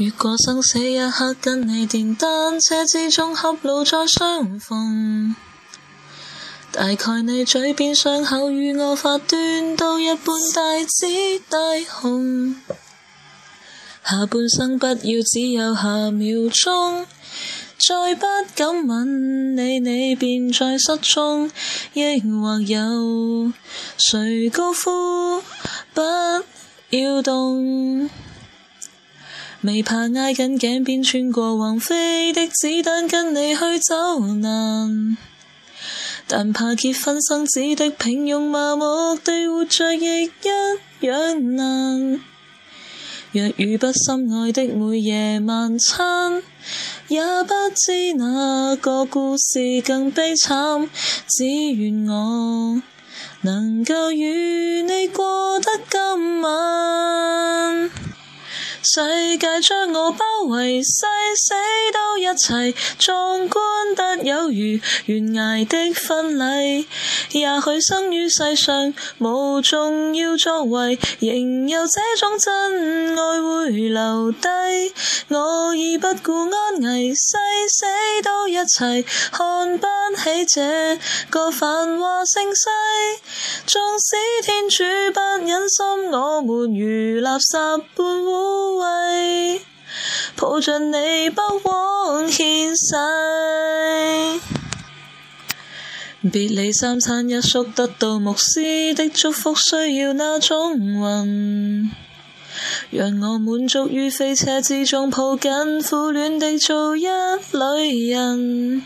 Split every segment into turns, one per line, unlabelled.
如果生死一刻跟你电单车之中狭路再相逢，大概你嘴边伤口与我发端都一般大紫大红。下半生不要只有下秒钟，再不敢吻你，你便再失踪。抑或有谁高呼不要动？未怕挨紧颈边穿过横飞的子弹跟你去走难，但怕结婚生子的平庸麻木地活着亦一样难。若与不心爱的每夜晚餐，也不知哪个故事更悲惨。只愿我能够与你过得更。世界将我包围，誓死都一齐，壮观得有如悬崖的婚礼。也许生于世上无重要作为，仍有这种真爱会留低。我已不顾安危，誓死都一齐，看不起这个繁华盛世。纵使天主不忍心，我们如垃圾般污。为抱着你不枉献世，别离三餐一宿，得到牧师的祝福，需要那种魂？让我满足于飞车之中，抱紧苦恋的做一女人，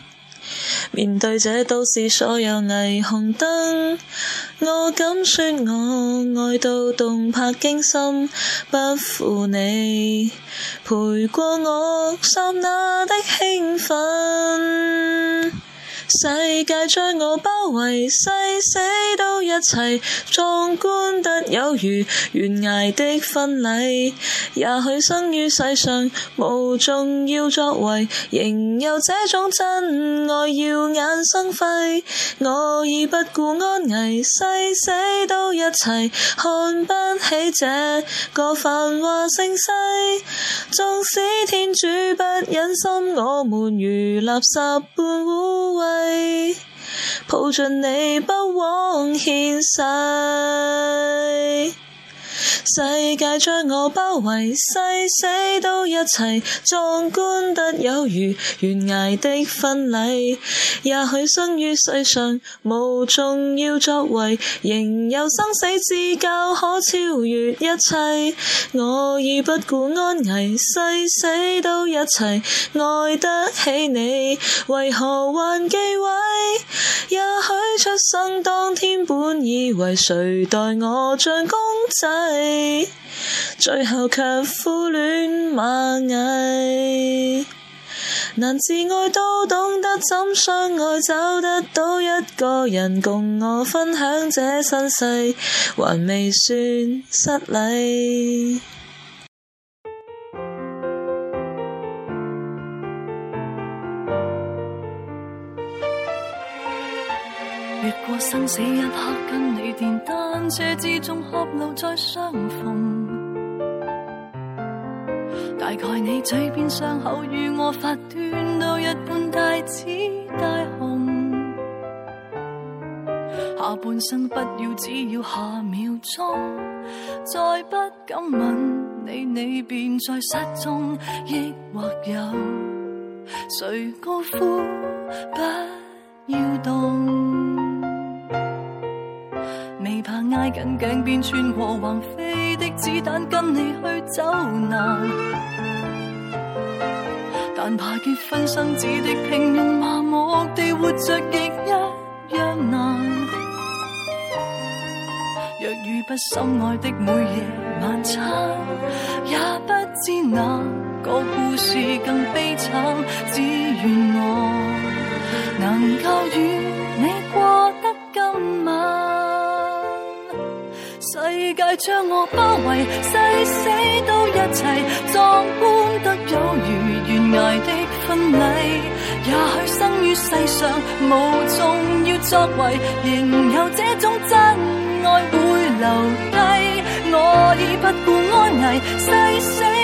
面对这都市所有霓虹灯。我敢说，我爱到动魄惊心，不负你陪过我刹那的兴奋。世界将我包围，誓死都一齐，壮观得有如悬崖的婚礼。也许生于世上无重要作为，仍有这种真爱耀眼生辉。我已不顾安危，誓死都一齐，看不起这个繁华盛世。纵使天主不忍心，我们如垃圾般污秽。抱着你不枉献世。世界将我包围，誓死都一齐，壮观得有如悬崖的婚礼。也许生于世上无重要作为，仍有生死之交可超越一切。我已不顾安危，誓死都一齐，爱得起你，为何还忌讳？也许出生当天本以为谁待我像公仔，最后却苦恋蚂蚁。难自爱都懂得怎相爱，找得到一个人共我分享这身世，还未算失礼。
越过生死一刻，跟你电单车之中岔路再相逢。大概你嘴边伤口与我发端都一般大，紫大红。下半身不要，只要下秒钟。再不敢吻你，你便在失踪。抑或有谁高呼不要动？挨紧颈边穿过横飞的子弹，跟你去走难。但怕结婚生子的平庸，麻木地活着亦一样难。若与不心爱的每夜晚餐，也不知哪个故事更悲惨。只愿我能够与你过得今晚。世界将我包围，誓死都一齐，壮观得有如悬崖的婚礼。也许生于世上无重要作为，仍有这种真爱会留低。我已不顾安危，誓死。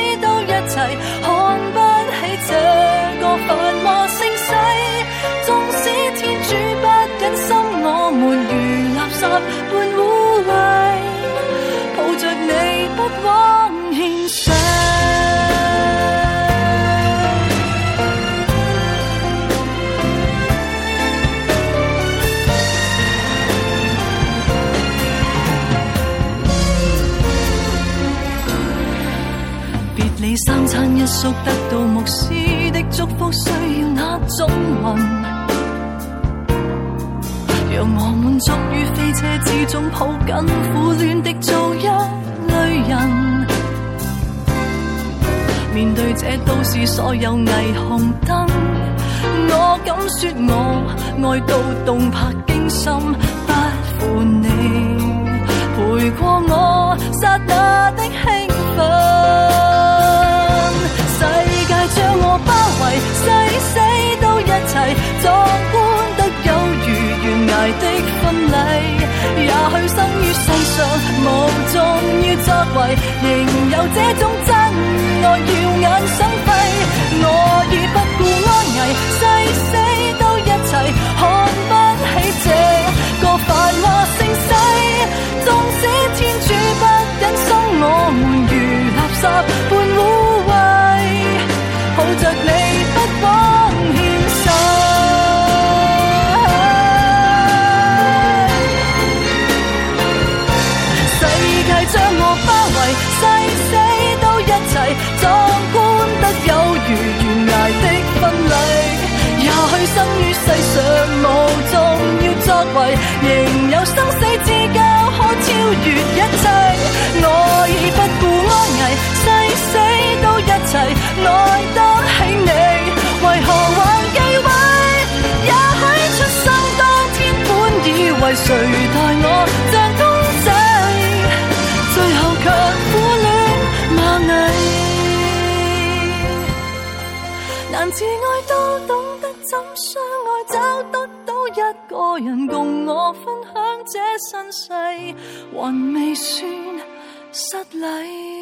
以三餐一宿得到牧师的祝福，需要哪种魂？让我满足于飞车之中，抱紧苦恋的做一类人。面对这都市所有霓虹灯，我敢说我爱到动魄惊心，不负你陪过我。仍有这种真爱耀眼生辉。我已不顾安危，誓死都一齐，看不起这个繁华盛世。纵使天主不忍心，我们如垃圾。我花为誓死都一齐，壮观得有如悬崖的婚礼。也许生于世上无重要作为，仍有生死之交可超越一切。我已不顾安危，誓死都一齐，爱得起你，为何还忌讳？也许出生当天本以为谁待我像。自愛都懂得怎相愛，找得到一個人共我分享這身世，還未算失禮。